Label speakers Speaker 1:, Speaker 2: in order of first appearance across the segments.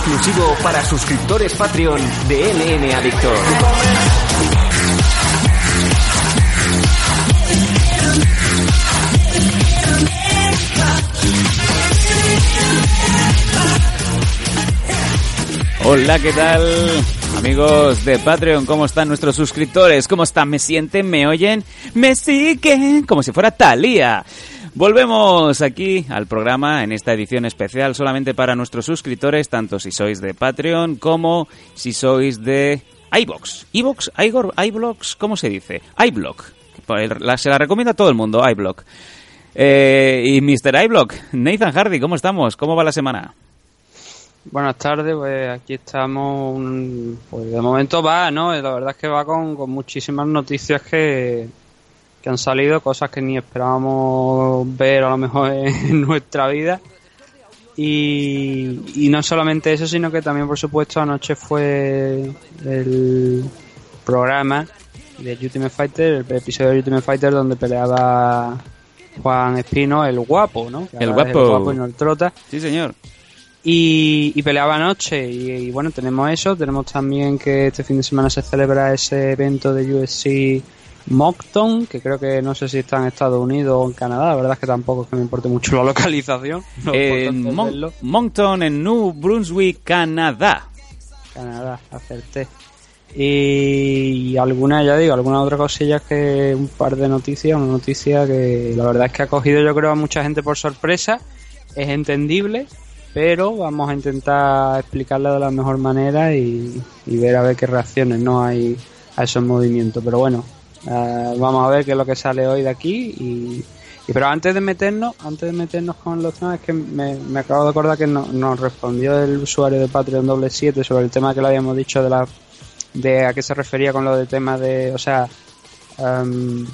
Speaker 1: exclusivo para suscriptores Patreon de LM Adictor.
Speaker 2: Hola, ¿qué tal? Amigos de Patreon, ¿cómo están nuestros suscriptores? ¿Cómo están? ¿Me sienten? ¿Me oyen? ¿Me siguen? Como si fuera Talía. Volvemos aquí al programa en esta edición especial solamente para nuestros suscriptores, tanto si sois de Patreon como si sois de iBox. iBox, iBlocks, ¿cómo se dice? iBlock. Se la recomiendo a todo el mundo, iBlock. Eh, y Mr. iBlock, Nathan Hardy, ¿cómo estamos? ¿Cómo va la semana?
Speaker 3: Buenas tardes, pues aquí estamos, pues de momento va, ¿no? La verdad es que va con, muchísimas noticias que, que han salido, cosas que ni esperábamos ver a lo mejor en nuestra vida. Y, y no solamente eso, sino que también, por supuesto, anoche fue el programa de Ultimate Fighter, el episodio de Ultimate Fighter donde peleaba Juan Espino, el guapo, ¿no?
Speaker 2: el guapo.
Speaker 3: El guapo y no el trota.
Speaker 2: Sí, señor.
Speaker 3: Y, peleaba anoche y, bueno, tenemos eso, tenemos también que este fin de semana se celebra ese evento de UFC Moncton, que creo que no sé si está en Estados Unidos o en Canadá, la verdad es que tampoco es que me importe mucho la localización.
Speaker 2: en Moncton, en New Brunswick, Canadá.
Speaker 3: Canadá, acerté. Y, alguna, ya digo, alguna otra cosilla que un par de noticias, una noticia que la verdad es que ha cogido yo creo a mucha gente por sorpresa, es entendible, pero vamos a intentar explicarla de la mejor manera y, ver a ver qué reacciones no hay a esos movimientos. Pero bueno, eh, vamos a ver qué es lo que sale hoy de aquí y, pero antes de meternos, antes de meternos con los temas, es que me, acabo de acordar que nos respondió el usuario de Patreon doble 7 sobre el tema que le habíamos dicho de la de a qué se refería con lo del tema de, o sea, em,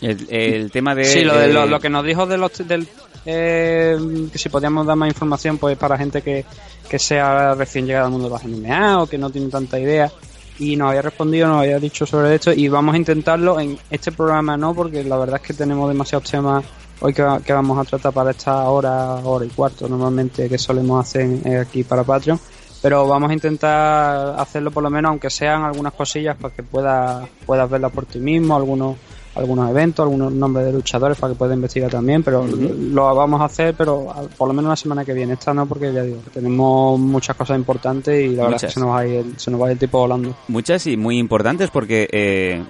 Speaker 2: el, tema de
Speaker 3: sí, lo, de, lo, que nos dijo de los, del eh, que si podíamos dar más información pues para gente que, que sea recién llegada al mundo de los MMA o que no tiene tanta idea y nos había respondido, nos había dicho sobre esto y vamos a intentarlo en este programa no porque la verdad es que tenemos demasiados temas hoy que, que vamos a tratar para esta hora, hora y cuarto normalmente que solemos hacer aquí para Patreon. Pero vamos a intentar hacerlo por lo menos aunque sean algunas cosillas para que puedas puedas verla por ti mismo, algunos algunos eventos, algunos nombres de luchadores para que pueda investigar también, pero lo vamos a hacer, pero por lo menos la semana que viene. Esta no, porque ya digo, tenemos muchas cosas importantes y la verdad es que se nos, va a ir, se nos va el tipo volando.
Speaker 2: Muchas y muy importantes porque eh,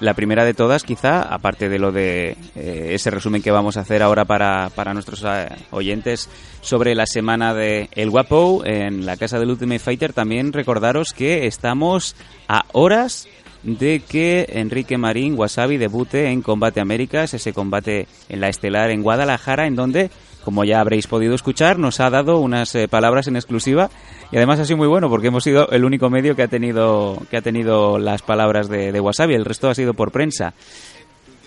Speaker 2: la primera de todas, quizá, aparte de lo de eh, ese resumen que vamos a hacer ahora para, para nuestros eh, oyentes sobre la semana de El Guapo en la casa del Ultimate Fighter, también recordaros que estamos a horas de que Enrique Marín Wasabi debute en Combate Américas, ese combate en la estelar en Guadalajara, en donde, como ya habréis podido escuchar, nos ha dado unas eh, palabras en exclusiva y además ha sido muy bueno porque hemos sido el único medio que ha tenido que ha tenido las palabras de, Wasabi, el resto ha sido por prensa.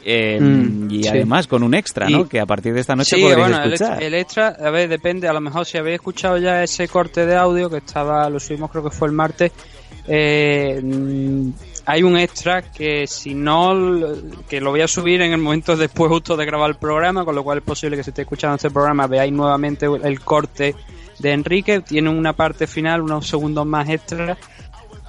Speaker 2: Mm, y además con un extra, ¿no? que a partir de esta noche sí, bueno, escuchar.
Speaker 3: El, extra, a ver, depende, a lo mejor si habéis escuchado ya ese corte de audio que estaba, lo subimos creo que fue el martes, eh, hay un extra que si no, que lo voy a subir en el momento después justo de grabar el programa, con lo cual es posible que si esté escuchando este programa veáis nuevamente el corte de Enrique. Tiene una parte final, unos segundos más extra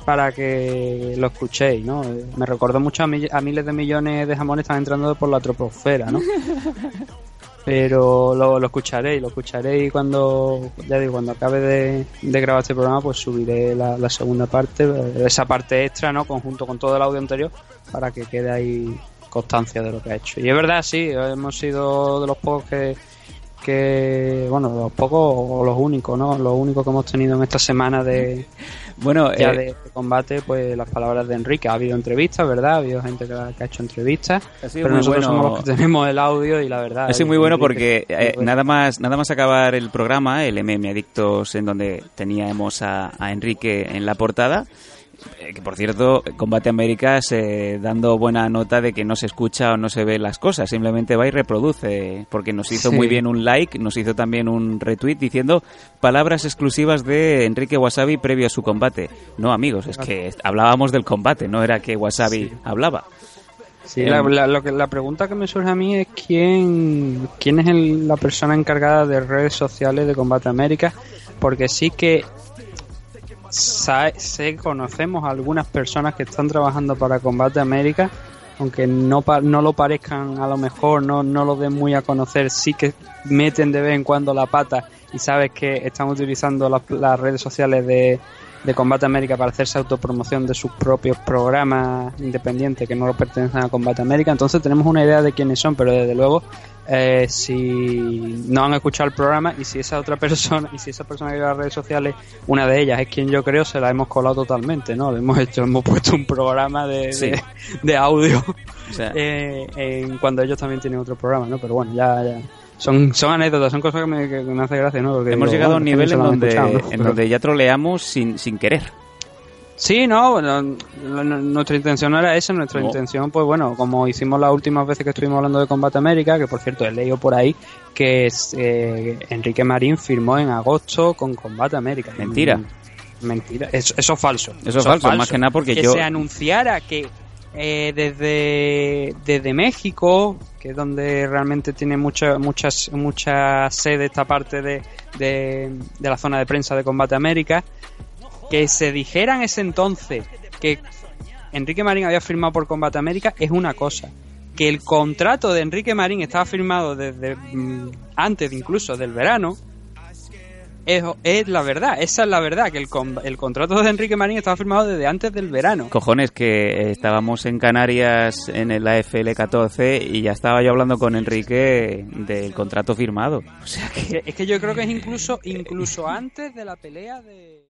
Speaker 3: para que lo escuchéis, ¿no? Me recordó mucho a, miles de millones de jamones están entrando por la troposfera, ¿no? pero lo, lo escucharé lo escucharé y cuando ya digo cuando acabe de, grabar este programa pues subiré la, segunda parte esa parte extra no conjunto con todo el audio anterior para que quede ahí constancia de lo que ha hecho. Y es verdad sí hemos sido de los pocos que que bueno los pocos o los únicos no los únicos que hemos tenido en esta semana de bueno ya eh, de, combate pues las palabras de Enrique. Ha habido entrevistas verdad ha habido gente que ha, hecho entrevistas. Pero nosotros somos los que tenemos el audio y la verdad
Speaker 2: ha sido muy bueno porque eh, nada más nada más acabar el programa el MM Adictos en donde teníamos a, a Enrique en la portada que por cierto, Combate Américas eh, dando buena nota de que no se escucha o no se ve las cosas, simplemente va y reproduce, porque nos hizo muy bien un like, nos hizo también un retweet diciendo palabras exclusivas de Enrique Wasabi previo a su combate. No, amigos, es que hablábamos del combate, no era que Wasabi hablaba.
Speaker 3: Sí, la, lo que, la pregunta que me surge a mí es quién, quién es la persona encargada de redes sociales de Combate América, porque sí que sé, conocemos a algunas personas que están trabajando para Combate América, aunque no, no lo parezcan a lo mejor, no, no lo den muy a conocer, sí que meten de vez en cuando la pata y sabes que están utilizando las redes sociales de, de Combate América para hacerse autopromoción de sus propios programas independientes que no lo pertenecen a Combate América. Entonces tenemos una idea de quiénes son, pero desde luego eh, si no han escuchado el programa y si esa otra persona y si esa persona que lleva las redes sociales, una de ellas es quien yo creo, se la hemos colado totalmente, ¿no? Le hemos hecho, hemos puesto un programa de, de, audio eh, en, cuando ellos también tienen otro programa, ¿no? Pero bueno, ya, ya son, son anécdotas, son cosas que me, que me hace gracia, ¿no?
Speaker 2: Porque Hemos llegado a un nivel en donde, en donde ya troleamos sin, sin querer.
Speaker 3: Sí, no, nuestra intención no era esa, nuestra intención, pues bueno, como hicimos las últimas veces que estuvimos hablando de Combate América, que por cierto he leído por ahí que eh, Enrique Marín firmó en agosto con Combate América.
Speaker 2: Mentira.
Speaker 3: Mm, mentira, eso, eso es falso.
Speaker 2: Eso, es falso, más que nada porque
Speaker 3: que
Speaker 2: yo...
Speaker 3: se anunciara que eh, desde, desde México, que es donde realmente tiene mucha, muchas, mucha sede esta parte de, de, la zona de prensa de Combate América, que se dijera en ese entonces que Enrique Marín había firmado por Combate América es una cosa. Que el contrato de Enrique Marín estaba firmado desde mm, antes incluso del verano, es, la verdad, esa es la verdad, que el, el contrato de Enrique Marín estaba firmado desde antes del verano.
Speaker 2: Cojones, que estábamos en Canarias en el AFL 14 y ya estaba yo hablando con Enrique del contrato firmado. O sea que...
Speaker 3: Es que yo creo que es incluso, incluso antes de la pelea de...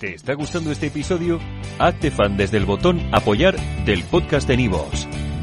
Speaker 4: ¿Te está gustando este episodio? Hazte fan desde el botón apoyar del podcast de Nivos.